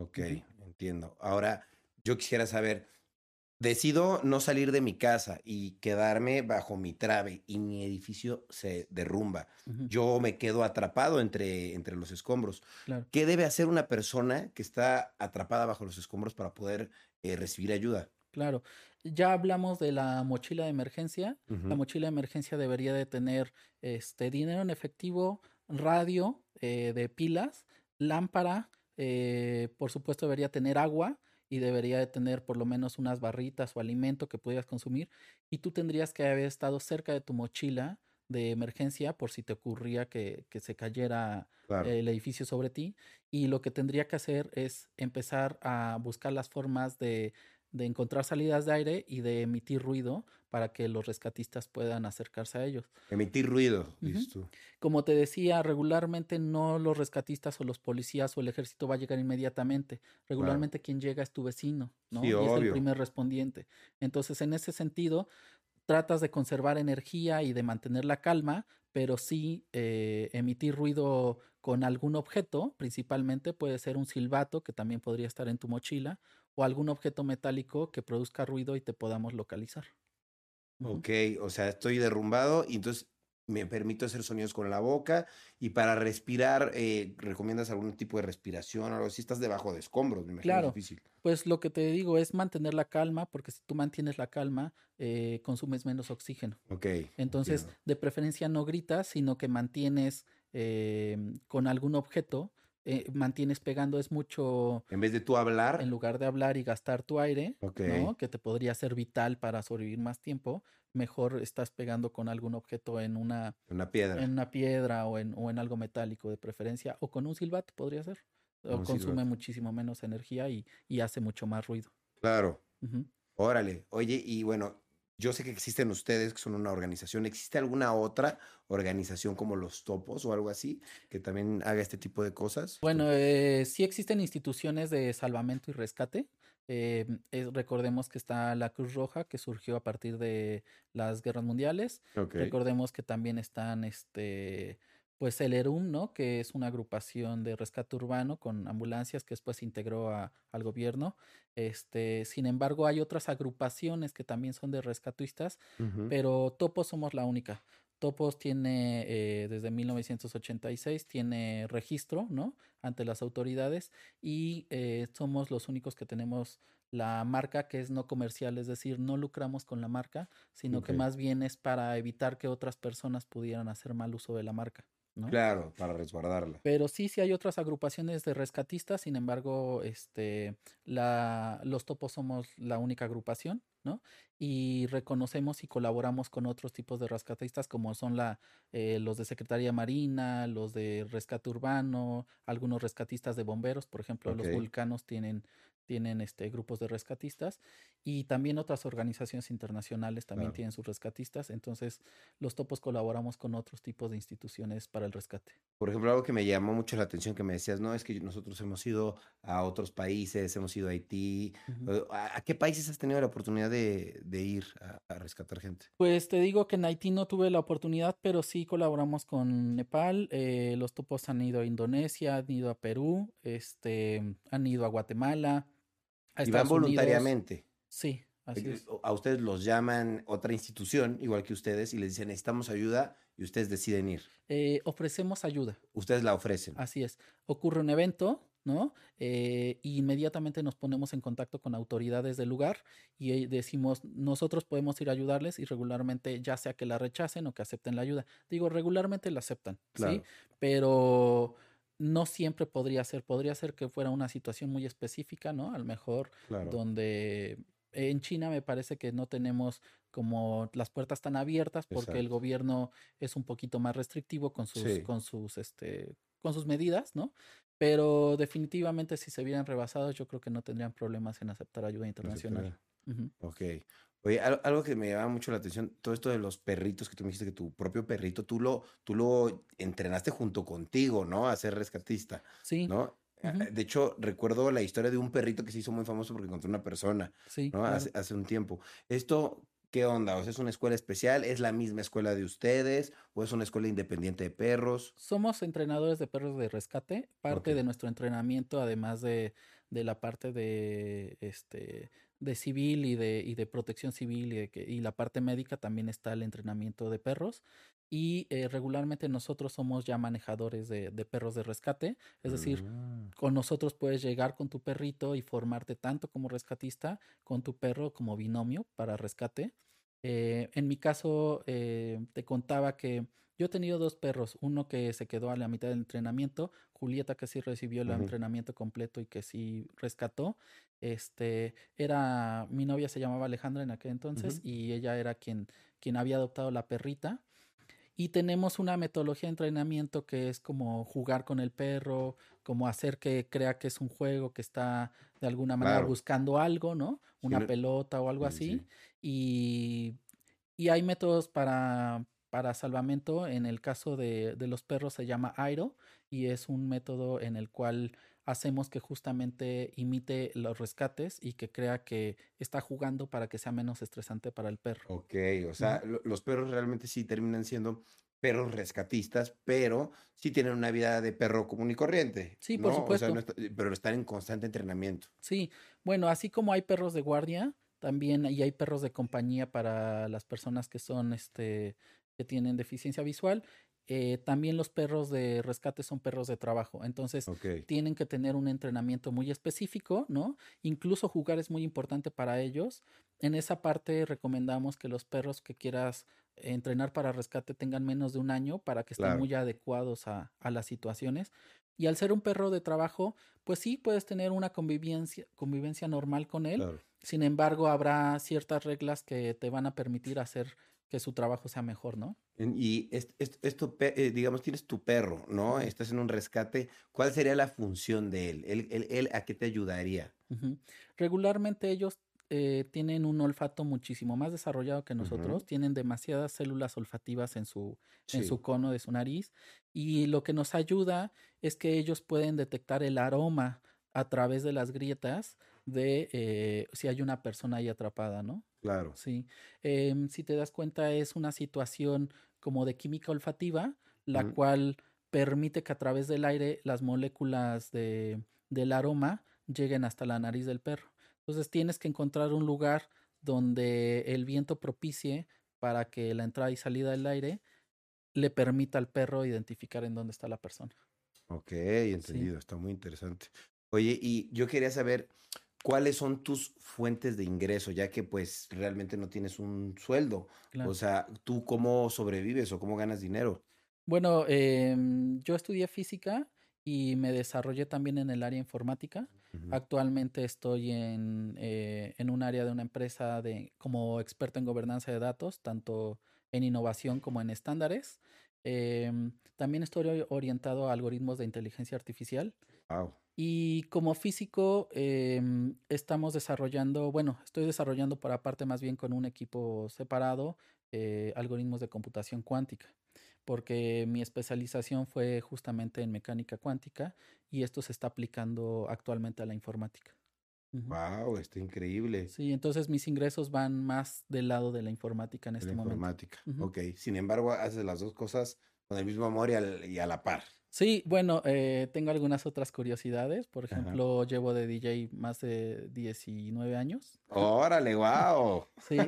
Ok, entiendo. Ahora, yo quisiera saber, decido no salir de mi casa y quedarme bajo mi trave y mi edificio se derrumba. Yo me quedo atrapado entre, entre los escombros. ¿Qué debe hacer una persona que está atrapada bajo los escombros para poder eh, recibir ayuda? Claro, ya hablamos de la mochila de emergencia. La mochila de emergencia debería de tener este dinero en efectivo, radio eh, de pilas, lámpara, eh, por supuesto debería tener agua y debería de tener por lo menos unas barritas o alimento que pudieras consumir y tú tendrías que haber estado cerca de tu mochila de emergencia por si te ocurría que, que se cayera el edificio sobre ti y lo que tendría que hacer es empezar a buscar las formas de de encontrar salidas de aire y de emitir ruido para que los rescatistas puedan acercarse a ellos. Emitir ruido, tú. Como te decía, regularmente no los rescatistas o los policías o el ejército va a llegar inmediatamente. Regularmente quien llega es tu vecino, ¿no? y es el primer respondiente. Entonces, en ese sentido, tratas de conservar energía y de mantener la calma, pero sí eh, emitir ruido con algún objeto, principalmente puede ser un silbato que también podría estar en tu mochila o algún objeto metálico que produzca ruido y te podamos localizar. Ok, o sea, estoy derrumbado y entonces me permito hacer sonidos con la boca y para respirar, eh, ¿recomiendas algún tipo de respiración o algo así? Estás debajo de escombros, me imagino Claro. es difícil. Pues lo que te digo es mantener la calma, porque si tú mantienes la calma, eh, consumes menos oxígeno. Ok. Entonces, entiendo. de preferencia no gritas, sino que mantienes eh, con algún objeto, eh, mantienes pegando es mucho, En vez de tú hablar, en lugar de hablar y gastar tu aire. ¿no? Que te podría ser vital para sobrevivir más tiempo, mejor estás pegando con algún objeto en una, una piedra. en una piedra o en, o en algo metálico de preferencia, o con un silbato podría ser. O Un consume silbato. muchísimo menos energía y, y hace mucho más ruido. Claro. Órale. Oye, y bueno, yo sé que existen ustedes, que son una organización. ¿Existe alguna otra organización como los topos o algo así que también haga este tipo de cosas? Bueno, eh, sí existen instituciones de salvamento y rescate. Eh, es- recordemos que está la Cruz Roja, que surgió a partir de las guerras mundiales. Recordemos que también están, este, pues el ERUM, ¿no? Que es una agrupación de rescate urbano con ambulancias que después se integró a- al gobierno. Este, sin embargo, hay otras agrupaciones que también son de rescatistas, Ujú. pero Topos somos la única. Topos tiene, eh, desde 1986, tiene registro, ¿no? Ante las autoridades y eh, somos los únicos que tenemos la marca que es no comercial, es decir, no lucramos con la marca, sino que más bien es para evitar que otras personas pudieran hacer mal uso de la marca, ¿no? Claro, para resguardarla. Pero sí, sí hay otras agrupaciones de rescatistas, sin embargo, este, la, los topos somos la única agrupación, ¿no? Y reconocemos y colaboramos con otros tipos de rescatistas, como son la, eh, los de Secretaría Marina, los de Rescate Urbano, algunos rescatistas de bomberos, por ejemplo, los vulcanos tienen, tienen este, grupos de rescatistas, y también otras organizaciones internacionales también Claro. tienen sus rescatistas, entonces los topos colaboramos con otros tipos de instituciones para el rescate. Por ejemplo, algo que me llamó mucho la atención que me decías, no, es que nosotros hemos ido a otros países, hemos ido a Haití. ¿A, a qué países has tenido la oportunidad de, de ir a, a rescatar gente? Pues te digo que en Haití no tuve la oportunidad, pero sí colaboramos con Nepal. eh, los topos han ido a Indonesia, han ido a Perú, este, han ido a Guatemala, a Y van Unidos. voluntariamente. Sí, así es. A ustedes los llaman otra institución, igual que ustedes, y les dicen, necesitamos ayuda, y ustedes deciden ir. Eh, ofrecemos ayuda, Ustedes la ofrecen. así es. Ocurre un evento, ¿no? Eh, y inmediatamente nos ponemos en contacto con autoridades del lugar y eh, decimos, nosotros podemos ir a ayudarles y regularmente ya sea que la rechacen o que acepten la ayuda. Digo, regularmente la aceptan, ¿sí? Claro. Pero no siempre podría ser, podría ser que fuera una situación muy específica, ¿no? A lo mejor Claro. donde en China me parece que no tenemos como las puertas tan abiertas porque el gobierno es un poquito más restrictivo con sus, Sí. con sus, este, con sus medidas, ¿no? Pero definitivamente si se vieran rebasados, yo creo que no tendrían problemas en aceptar ayuda internacional. Ok. Oye, al- algo que me llama mucho la atención, todo esto de los perritos que tú me dijiste que tu propio perrito, tú lo, tú lo entrenaste junto contigo, ¿no? A ser rescatista, Sí, ¿no? De hecho, recuerdo la historia de un perrito que se hizo muy famoso porque encontró una persona, sí, ¿no? claro. Hace, hace un tiempo. Esto, ¿qué onda? O sea, ¿es una escuela especial? ¿Es la misma escuela de ustedes? ¿O es una escuela independiente de perros? Somos entrenadores de perros de rescate. Parte de nuestro entrenamiento, además de, de la parte de este de civil y de, y de protección civil y, de que, y la parte médica, también está el entrenamiento de perros. Y eh, regularmente nosotros somos ya manejadores de, de perros de rescate. Es decir, Ah, con nosotros puedes llegar con tu perrito y formarte tanto como rescatista con tu perro como binomio para rescate. Eh, en mi caso, eh, te contaba que yo he tenido dos perros, uno que se quedó a la mitad del entrenamiento, Julieta que sí recibió el entrenamiento completo y que sí rescató. Este era mi novia se llamaba Alejandra en aquel entonces y ella era quien quien había adoptado la perrita. Y tenemos una metodología de entrenamiento que es como jugar con el perro, como hacer que crea que es un juego, que está de alguna manera Claro. buscando algo, ¿no? Una pelota o algo sí, así. sí. Y, y hay métodos para, para salvamento. En el caso de, de los perros se llama AIRO y es un método en el cual hacemos que justamente imite los rescates y que crea que está jugando para que sea menos estresante para el perro. Ok, o sea, los perros realmente sí terminan siendo perros rescatistas, pero sí tienen una vida de perro común y corriente. Sí, por supuesto. pero están en constante entrenamiento. Sí, bueno, así como hay perros de guardia, también y hay perros de compañía para las personas que son, este, que tienen deficiencia visual. Eh, también los perros de rescate son perros de trabajo, entonces tienen que tener un entrenamiento muy específico, ¿no? Incluso jugar es muy importante para ellos. En esa parte recomendamos que los perros que quieras entrenar para rescate tengan menos de un año para que estén muy adecuados a, a, las situaciones. Y al ser un perro de trabajo, pues sí puedes tener una convivencia, convivencia normal con él. Sin embargo, habrá ciertas reglas que te van a permitir hacer que su trabajo sea mejor, ¿no? Y esto, eh, digamos, tienes tu perro, ¿no? Estás en un rescate. ¿Cuál sería la función de él? ¿Él, él, a qué te ayudaría? Regularmente ellos eh, tienen un olfato muchísimo más desarrollado que nosotros, tienen demasiadas células olfativas en su, en su cono de su nariz y lo que nos ayuda es que ellos pueden detectar el aroma a través de las grietas de eh, si hay una persona ahí atrapada, ¿no? Claro. Sí. Em, si te das cuenta, es una situación como de química olfativa, la cual permite que a través del aire las moléculas de, del aroma lleguen hasta la nariz del perro. Entonces tienes que encontrar un lugar donde el viento propicie para que la entrada y salida del aire le permita al perro identificar en dónde está la persona. Ok, entendido, está muy interesante. Oye, y yo quería saber, ¿cuáles son tus fuentes de ingreso? Ya que pues realmente no tienes un sueldo. O sea, ¿tú cómo sobrevives o cómo ganas dinero? Bueno, em, yo estudié física y me desarrollé también en el área informática. Actualmente estoy en, eh, en un área de una empresa de, como experto en gobernanza de datos, tanto en innovación como en estándares. Em, también estoy orientado a algoritmos de inteligencia artificial. Wow. Y como físico, em, estamos desarrollando, bueno, estoy desarrollando por aparte más bien con un equipo separado eh, algoritmos de computación cuántica, porque mi especialización fue justamente en mecánica cuántica y esto se está aplicando actualmente a la informática. Wow, está increíble. Sí, entonces mis ingresos van más del lado de la informática en este momento. Informática, ok. Sin embargo, haces las dos cosas con el mismo amor y, a la par. Sí, bueno, eh, tengo algunas otras curiosidades. Por ejemplo, llevo de DJ más de 19 años. Órale, wow. sí,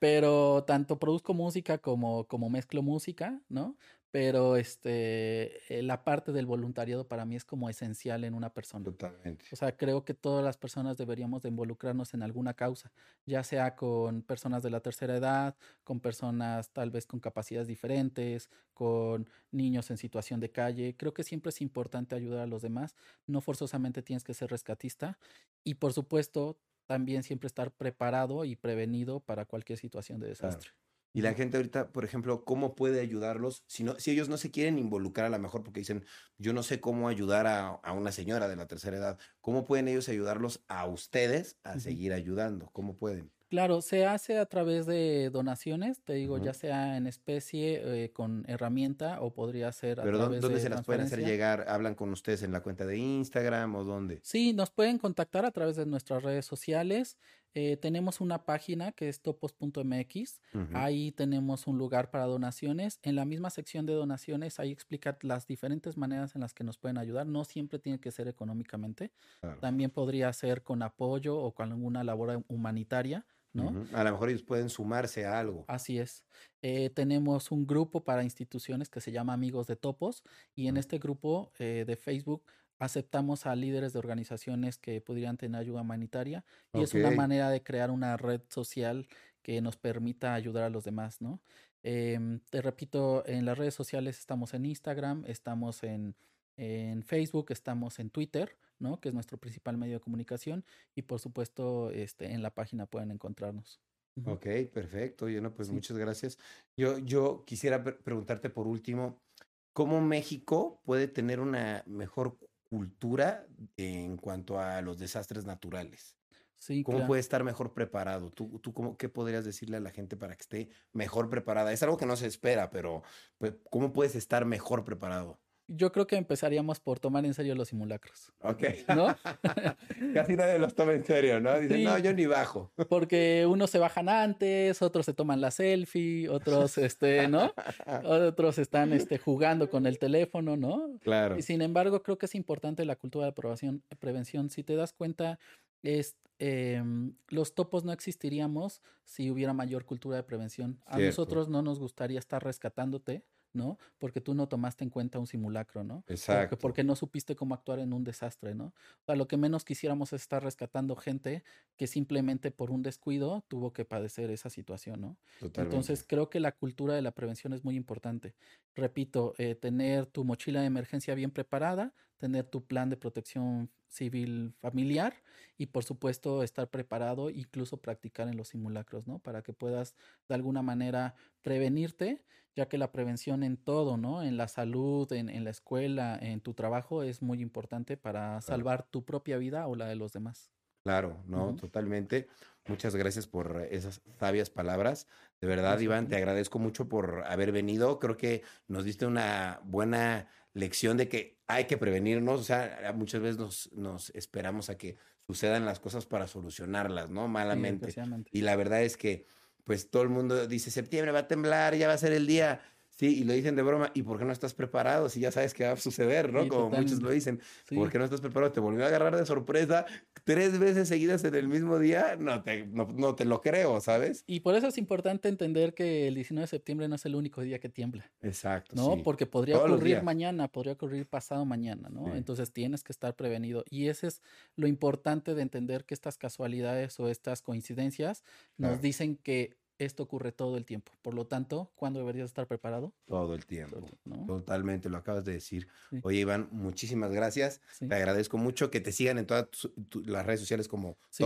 pero tanto produzco música como, como mezclo música, ¿no? Pero este, eh, la parte del voluntariado para mí es como esencial en una persona. Totalmente. O sea, creo que todas las personas deberíamos de involucrarnos en alguna causa, ya sea con personas de la tercera edad, con personas tal vez con capacidades diferentes, con niños en situación de calle. Creo que siempre es importante ayudar a los demás, no forzosamente tienes que ser rescatista y por supuesto también siempre estar preparado y prevenido para cualquier situación de desastre. Y la gente ahorita, por ejemplo, ¿cómo puede ayudarlos? Si, no, si ellos no se quieren involucrar a lo mejor porque dicen, yo no sé cómo ayudar a, una señora de la tercera edad, ¿cómo pueden ellos ayudarlos a ustedes a seguir ayudando? ¿Cómo pueden? Claro, se hace a través de donaciones, te digo, ya sea en especie, eh, con herramienta o podría ser a Pero través ¿dónde se las pueden hacer llegar? ¿Hablan con ustedes en la cuenta de Instagram o dónde? Sí, nos pueden contactar a través de nuestras redes sociales. Eh, tenemos una página que es topos.mx. Ahí tenemos un lugar para donaciones. En la misma sección de donaciones, ahí explica las diferentes maneras en las que nos pueden ayudar. No siempre tiene que ser económicamente. También podría ser con apoyo o con alguna labor humanitaria. ¿no? A lo mejor ellos pueden sumarse a algo. Así es. Eh, tenemos un grupo para instituciones que se llama Amigos de Topos y en este grupo eh, de Facebook aceptamos a líderes de organizaciones que podrían tener ayuda humanitaria y es una manera de crear una red social que nos permita ayudar a los demás, ¿no? Em, te repito, en las redes sociales estamos en Instagram, estamos en, en Facebook, estamos en Twitter, ¿no? Que es nuestro principal medio de comunicación y por supuesto este, en la página pueden encontrarnos. Ok, perfecto. Oye, no, pues muchas gracias. Yo, yo quisiera preguntarte por último, ¿cómo México puede tener una mejor cultura en cuanto a los desastres naturales? Sí, ¿Cómo puede estar mejor preparado? ¿Tú, tú cómo, qué podrías decirle a la gente para que esté mejor preparada? Es algo que no se espera, pero pues, ¿cómo puedes estar mejor preparado? Yo creo que empezaríamos por tomar en serio los simulacros. Ok. ¿No? Casi nadie los toma en serio, ¿no? Dicen, Sí. no, yo ni bajo. Porque unos se bajan antes, otros se toman la selfie, otros, este, ¿no? Otros están, este, jugando con el teléfono, ¿no? Claro. Y sin embargo, creo que es importante la cultura de prevención. prevención. Si te das cuenta, es, em, los topos no existiríamos si hubiera mayor cultura de prevención. A Cierto. nosotros no nos gustaría estar rescatándote, ¿no? Porque tú no tomaste en cuenta un simulacro, ¿no? Porque, Exacto. porque no supiste cómo actuar en un desastre, ¿no? O sea, lo que menos quisiéramos es estar rescatando gente que simplemente por un descuido tuvo que padecer esa situación, ¿no? Totalmente. Entonces creo que la cultura de la prevención es muy importante. Repito, eh, tener tu mochila de emergencia bien preparada, tener tu plan de protección civil familiar y por supuesto estar preparado, incluso practicar en los simulacros, ¿no? Para que puedas de alguna manera prevenirte, ya que la prevención en todo, ¿no? En la salud, en, en la escuela, en tu trabajo es muy importante para salvar tu propia vida o la de los demás. Claro, no, totalmente. Muchas gracias por esas sabias palabras. De verdad, Iván, te agradezco mucho por haber venido. Creo que nos diste una buena lección de que hay que prevenirnos. O sea, muchas veces nos, nos esperamos a que sucedan las cosas para solucionarlas, ¿no? Malamente. Y la verdad es que, pues todo el mundo dice, septiembre va a temblar, ya va a ser el día. Sí, y lo dicen de broma. ¿Y por qué no estás preparado? Si ya sabes que va a suceder, ¿no? Sí, Como muchos lo dicen. Sí. ¿Por qué no estás preparado? ¿Te volvió a agarrar de sorpresa tres veces seguidas en el mismo día? No te, no, no te lo creo, ¿sabes? Y por eso es importante entender que el 19 de septiembre no es el único día que tiembla, Exacto. ¿no? sí. Porque podría Todos ocurrir mañana, podría ocurrir pasado mañana, ¿no? Entonces tienes que estar prevenido. Y ese es lo importante de entender que estas casualidades o estas coincidencias nos dicen que esto ocurre todo el tiempo. Por lo tanto, ¿cuándo deberías estar preparado? Todo el tiempo. Totalmente, lo acabas de decir. Sí. Oye, Iván, muchísimas gracias. Sí. Te agradezco mucho que te sigan en todas tu- tu- las redes sociales como Sí,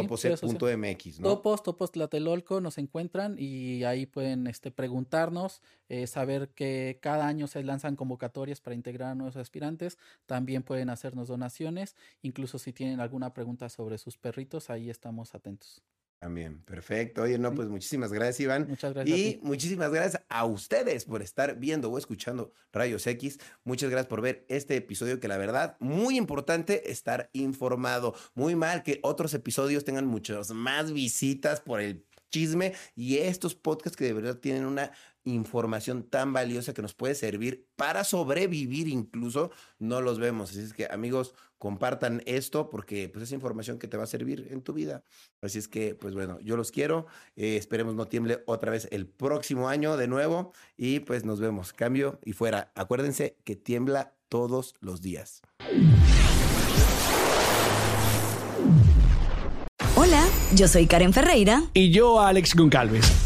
¿no? Topos, Topos Tlatelolco nos encuentran y ahí pueden este, preguntarnos, eh, saber que cada año se lanzan convocatorias para integrar a nuevos aspirantes. También pueden hacernos donaciones, incluso si tienen alguna pregunta sobre sus perritos, ahí estamos atentos. También, perfecto. Oye, no, Sí. pues muchísimas gracias, Iván. Muchas gracias. Y muchísimas gracias a ustedes por estar viendo o escuchando Rayos X. Muchas gracias por ver este episodio que la verdad, muy importante estar informado. Muy mal que otros episodios tengan muchas más visitas por el chisme y estos podcasts que de verdad tienen una información tan valiosa que nos puede servir para sobrevivir incluso, no los vemos. Así es que amigos, compartan esto porque pues es información que te va a servir en tu vida. Así es que, pues bueno, yo los quiero. eh, esperemos no tiemble otra vez el próximo año de nuevo. Y pues nos vemos. Cambio y fuera. Acuérdense que tiembla todos los días. Hola, yo soy Karen Ferreira. y yo Alex Goncalves.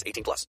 18 plus.